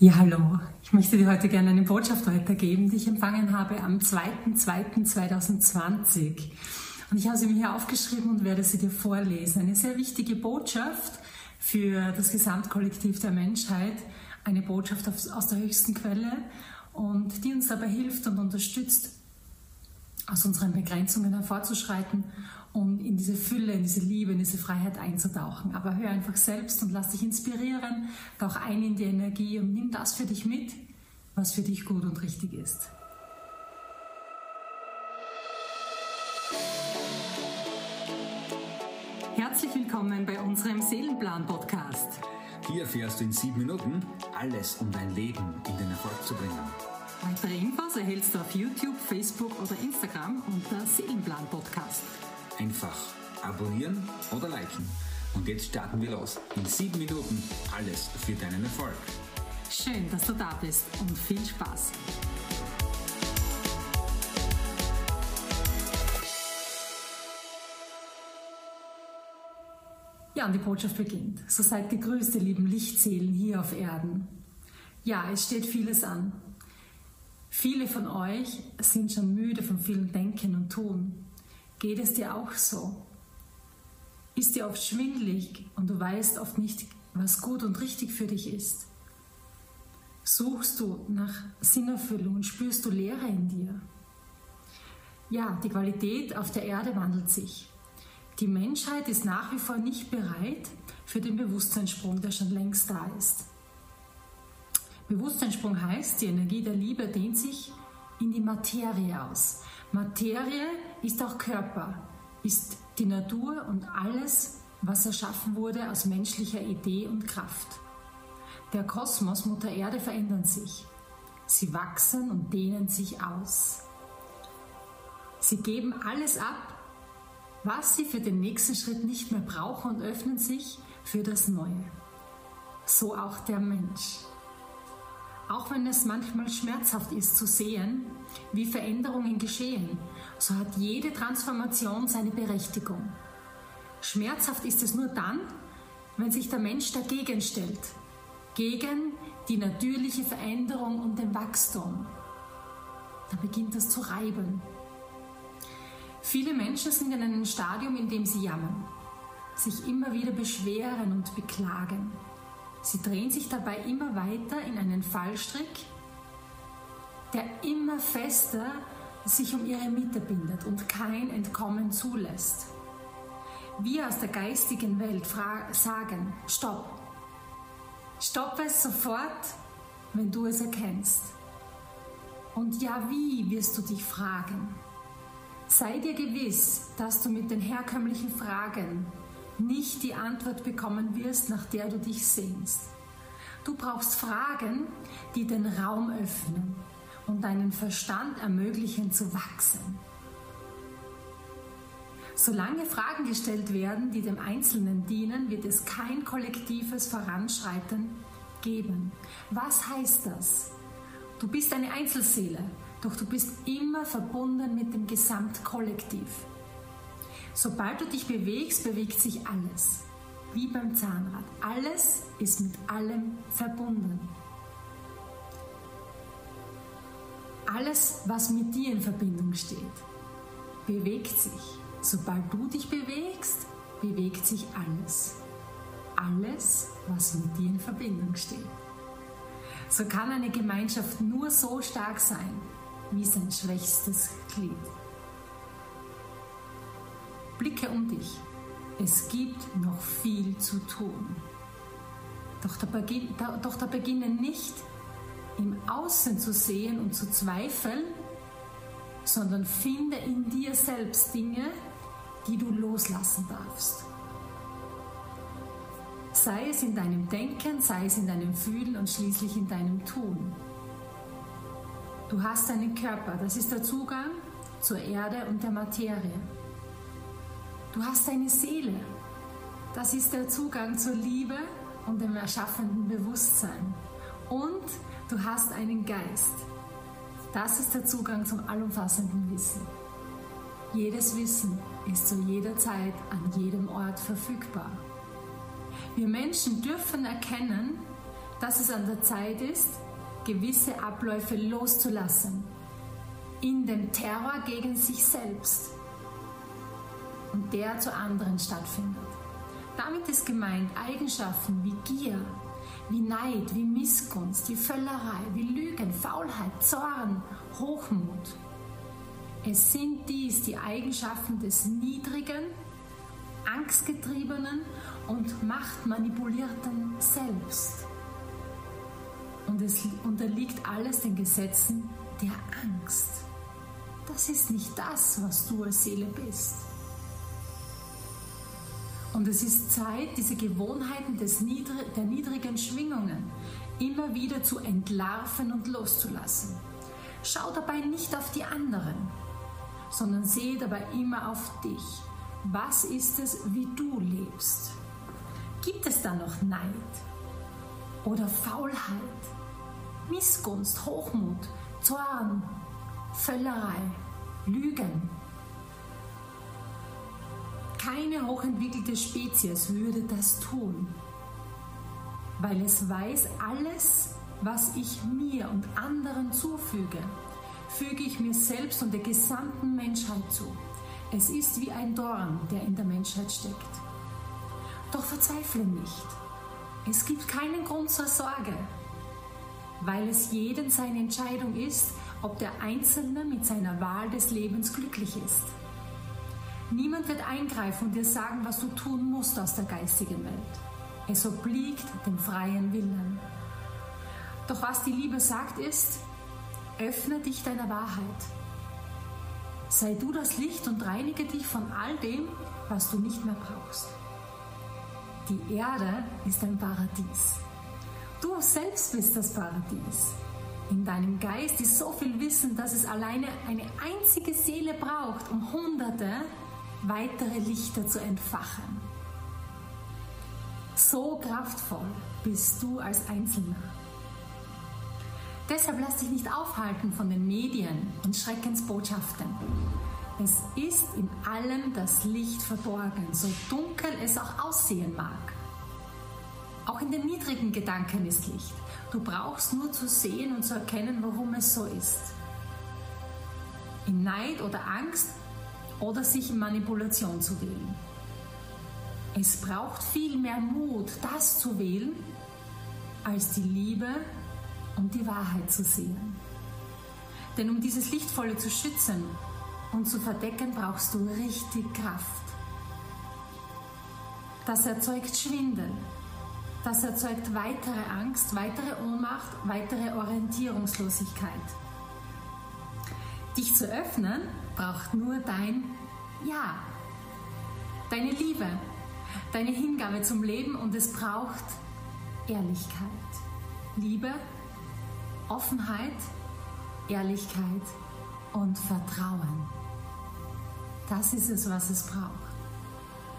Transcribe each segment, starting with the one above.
Ja, hallo. Ich möchte dir heute gerne eine Botschaft weitergeben, die ich empfangen habe am 2.2.2020. Und ich habe sie mir hier aufgeschrieben und werde sie dir vorlesen. Eine sehr wichtige Botschaft für das Gesamtkollektiv der Menschheit. Eine Botschaft aus der höchsten Quelle und die uns dabei hilft und unterstützt, aus unseren Begrenzungen hervorzuschreiten um in diese Fülle, in diese Liebe, in diese Freiheit einzutauchen. Aber hör einfach selbst und lass dich inspirieren, tauch ein in die Energie und nimm das für dich mit, was für dich gut und richtig ist. Herzlich willkommen bei unserem Seelenplan-Podcast. Hier erfährst du in sieben Minuten alles, um dein Leben in den Erfolg zu bringen. Weitere Infos erhältst du auf YouTube, Facebook oder Instagram unter Seelenplan-Podcast. Einfach abonnieren oder liken. Und jetzt starten wir los. In sieben Minuten alles für deinen Erfolg. Schön, dass du da bist und viel Spaß. Ja, und die Botschaft beginnt. So seid gegrüßt, ihr lieben Lichtseelen hier auf Erden. Ja, es steht vieles an. Viele von euch sind schon müde von vielen Denken und Tun. Geht es dir auch so? Ist dir oft schwindlig und du weißt oft nicht, was gut und richtig für dich ist? Suchst du nach Sinnerfüllung und spürst du Leere in dir? Ja, die Qualität auf der Erde wandelt sich. Die Menschheit ist nach wie vor nicht bereit für den Bewusstseinssprung, der schon längst da ist. Bewusstseinssprung heißt, die Energie der Liebe dehnt sich in die Materie aus. Materie ist auch Körper, ist die Natur und alles, was erschaffen wurde aus menschlicher Idee und Kraft. Der Kosmos, Mutter Erde verändern sich. Sie wachsen und dehnen sich aus. Sie geben alles ab, was sie für den nächsten Schritt nicht mehr brauchen und öffnen sich für das Neue. So auch der Mensch. Auch wenn es manchmal schmerzhaft ist zu sehen, wie Veränderungen geschehen, so hat jede Transformation seine Berechtigung. Schmerzhaft ist es nur dann, wenn sich der Mensch dagegen stellt, gegen die natürliche Veränderung und den Wachstum. Da beginnt das zu reiben. Viele Menschen sind in einem Stadium, in dem sie jammern, sich immer wieder beschweren und beklagen. Sie drehen sich dabei immer weiter in einen Fallstrick, der immer fester sich um ihre Mitte bindet und kein Entkommen zulässt. Wir aus der geistigen Welt sagen, stopp. Stopp es sofort, wenn du es erkennst. Und ja, wie wirst du dich fragen? Sei dir gewiss, dass du mit den herkömmlichen Fragen nicht die Antwort bekommen wirst, nach der du dich sehnst. Du brauchst Fragen, die den Raum öffnen und deinen Verstand ermöglichen zu wachsen. Solange Fragen gestellt werden, die dem Einzelnen dienen, wird es kein kollektives Voranschreiten geben. Was heißt das? Du bist eine Einzelseele, doch du bist immer verbunden mit dem Gesamtkollektiv. Sobald du dich bewegst, bewegt sich alles. Wie beim Zahnrad. Alles ist mit allem verbunden. Alles, was mit dir in Verbindung steht, bewegt sich. Sobald du dich bewegst, bewegt sich alles. Alles, was mit dir in Verbindung steht. So kann eine Gemeinschaft nur so stark sein, wie sein schwächstes Glied. Blicke um dich. Es gibt noch viel zu tun. Doch da, beginn, da, doch da beginne nicht im Außen zu sehen und zu zweifeln, sondern finde in dir selbst Dinge, die du loslassen darfst. Sei es in deinem Denken, sei es in deinem Fühlen und schließlich in deinem Tun. Du hast einen Körper, das ist der Zugang zur Erde und der Materie. Du hast eine Seele. Das ist der Zugang zur Liebe und dem erschaffenden Bewusstsein. Und du hast einen Geist. Das ist der Zugang zum allumfassenden Wissen. Jedes Wissen ist zu jeder Zeit an jedem Ort verfügbar. Wir Menschen dürfen erkennen, dass es an der Zeit ist, gewisse Abläufe loszulassen, in dem Terror gegen sich selbst und der zu anderen stattfindet. Damit ist gemeint Eigenschaften wie Gier, wie Neid, wie Missgunst, wie Völlerei, wie Lügen, Faulheit, Zorn, Hochmut. Es sind dies die Eigenschaften des niedrigen, angstgetriebenen und machtmanipulierten Selbst. Und es unterliegt alles den Gesetzen der Angst. Das ist nicht das, was du als Seele bist. Und es ist Zeit, diese Gewohnheiten des Niedr der niedrigen Schwingungen immer wieder zu entlarven und loszulassen. Schau dabei nicht auf die anderen, sondern sehe dabei immer auf dich. Was ist es, wie du lebst? Gibt es da noch Neid oder Faulheit, Missgunst, Hochmut, Zorn, Völlerei, Lügen? Keine hochentwickelte Spezies würde das tun, weil es weiß, alles, was ich mir und anderen zufüge, füge ich mir selbst und der gesamten Menschheit zu. Es ist wie ein Dorn, der in der Menschheit steckt. Doch verzweifle nicht. Es gibt keinen Grund zur Sorge, weil es jeden seine Entscheidung ist, ob der Einzelne mit seiner Wahl des Lebens glücklich ist. Niemand wird eingreifen und dir sagen, was du tun musst aus der geistigen Welt. Es obliegt dem freien Willen. Doch was die Liebe sagt ist, öffne dich deiner Wahrheit. Sei du das Licht und reinige dich von all dem, was du nicht mehr brauchst. Die Erde ist ein Paradies. Du selbst bist das Paradies. In deinem Geist ist so viel Wissen, dass es alleine eine einzige Seele braucht, um Hunderte weitere Lichter zu entfachen. So kraftvoll bist du als Einzelner. Deshalb lass dich nicht aufhalten von den Medien und Schreckensbotschaften. Es ist in allem das Licht verborgen, so dunkel es auch aussehen mag. Auch in den niedrigen Gedanken ist Licht. Du brauchst nur zu sehen und zu erkennen, warum es so ist. In Neid oder Angst oder sich in Manipulation zu wählen. Es braucht viel mehr Mut, das zu wählen, als die Liebe und die Wahrheit zu sehen. Denn um dieses Lichtvolle zu schützen und zu verdecken, brauchst du richtig Kraft. Das erzeugt Schwindel. Das erzeugt weitere Angst, weitere Ohnmacht, weitere Orientierungslosigkeit. Dich zu öffnen braucht nur dein Ja, deine Liebe, deine Hingabe zum Leben und es braucht Ehrlichkeit. Liebe, Offenheit, Ehrlichkeit und Vertrauen. Das ist es, was es braucht.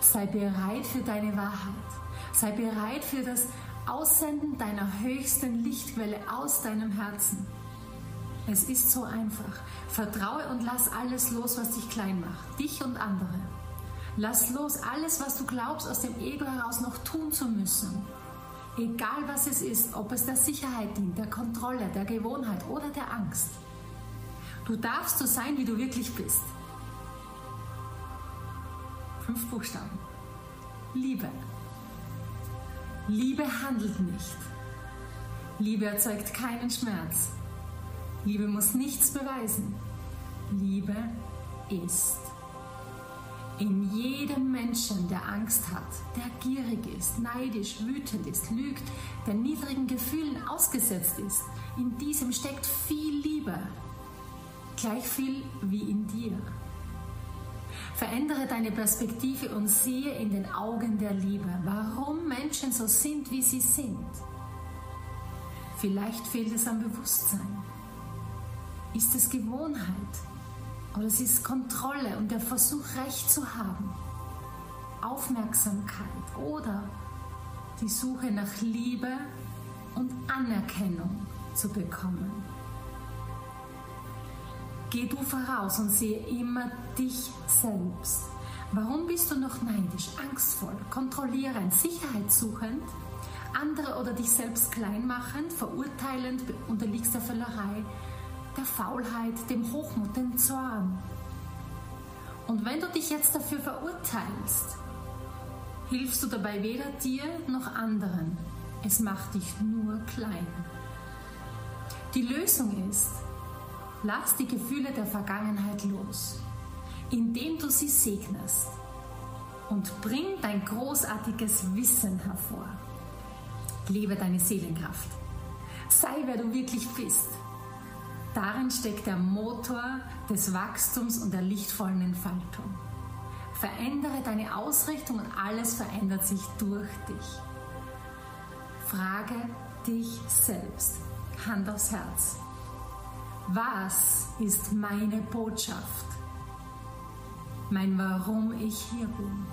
Sei bereit für deine Wahrheit. Sei bereit für das Aussenden deiner höchsten Lichtquelle aus deinem Herzen. Es ist so einfach. Vertraue und lass alles los, was dich klein macht, dich und andere. Lass los alles, was du glaubst, aus dem Ego heraus noch tun zu müssen. Egal was es ist, ob es der Sicherheit dient, der Kontrolle, der Gewohnheit oder der Angst. Du darfst so sein, wie du wirklich bist. Fünf Buchstaben. Liebe. Liebe handelt nicht. Liebe erzeugt keinen Schmerz. Liebe muss nichts beweisen. Liebe ist. In jedem Menschen, der Angst hat, der gierig ist, neidisch, wütend ist, lügt, der niedrigen Gefühlen ausgesetzt ist, in diesem steckt viel Liebe. Gleich viel wie in dir. Verändere deine Perspektive und sehe in den Augen der Liebe, warum Menschen so sind, wie sie sind. Vielleicht fehlt es am Bewusstsein. Ist es Gewohnheit? Oder es ist Kontrolle und der Versuch, Recht zu haben? Aufmerksamkeit oder die Suche nach Liebe und Anerkennung zu bekommen. Geh du voraus und sehe immer dich selbst. Warum bist du noch neidisch, angstvoll, kontrollierend, sicherheitssuchend? andere oder dich selbst kleinmachend, verurteilend, unterliegst der Völlerei, der Faulheit, dem Hochmut, dem Zorn. Und wenn du dich jetzt dafür verurteilst, hilfst du dabei weder dir noch anderen. Es macht dich nur klein. Die Lösung ist, lass die Gefühle der Vergangenheit los, indem du sie segnest und bring dein großartiges Wissen hervor. Lebe deine Seelenkraft. Sei, wer du wirklich bist. Darin steckt der Motor des Wachstums und der lichtvollen Entfaltung. Verändere deine Ausrichtung und alles verändert sich durch dich. Frage dich selbst, Hand aufs Herz. Was ist meine Botschaft? Mein Warum ich hier bin?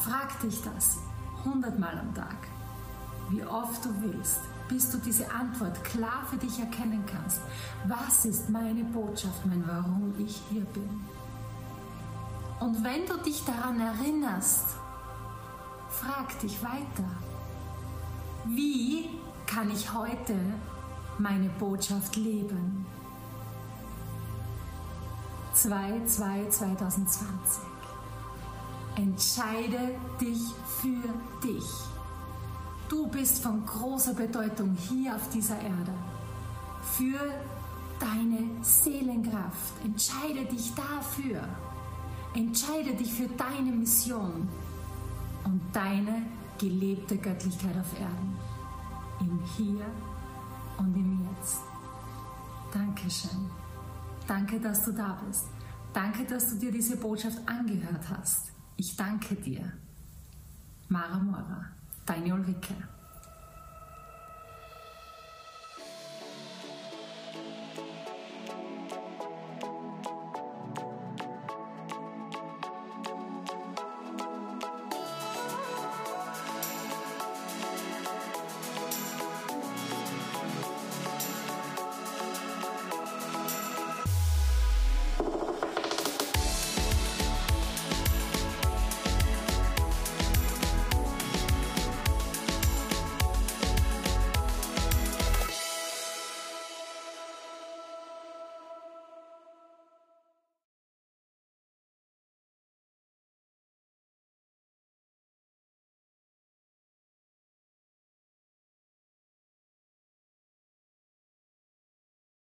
Frag dich das hundertmal am Tag, wie oft du willst, bis du diese Antwort klar für dich erkennen kannst. Was ist meine Botschaft, mein Warum ich hier bin? Und wenn du dich daran erinnerst, frag dich weiter. Wie kann ich heute meine Botschaft leben? 2-2-2020 Entscheide dich für dich. Du bist von großer Bedeutung hier auf dieser Erde. Für deine Seelenkraft. Entscheide dich dafür. Entscheide dich für deine Mission und deine gelebte Göttlichkeit auf Erden. Im Hier und im Jetzt. Dankeschön. Danke, dass du da bist. Danke, dass du dir diese Botschaft angehört hast. Ich danke dir. Mara Mora, deine Ulrike.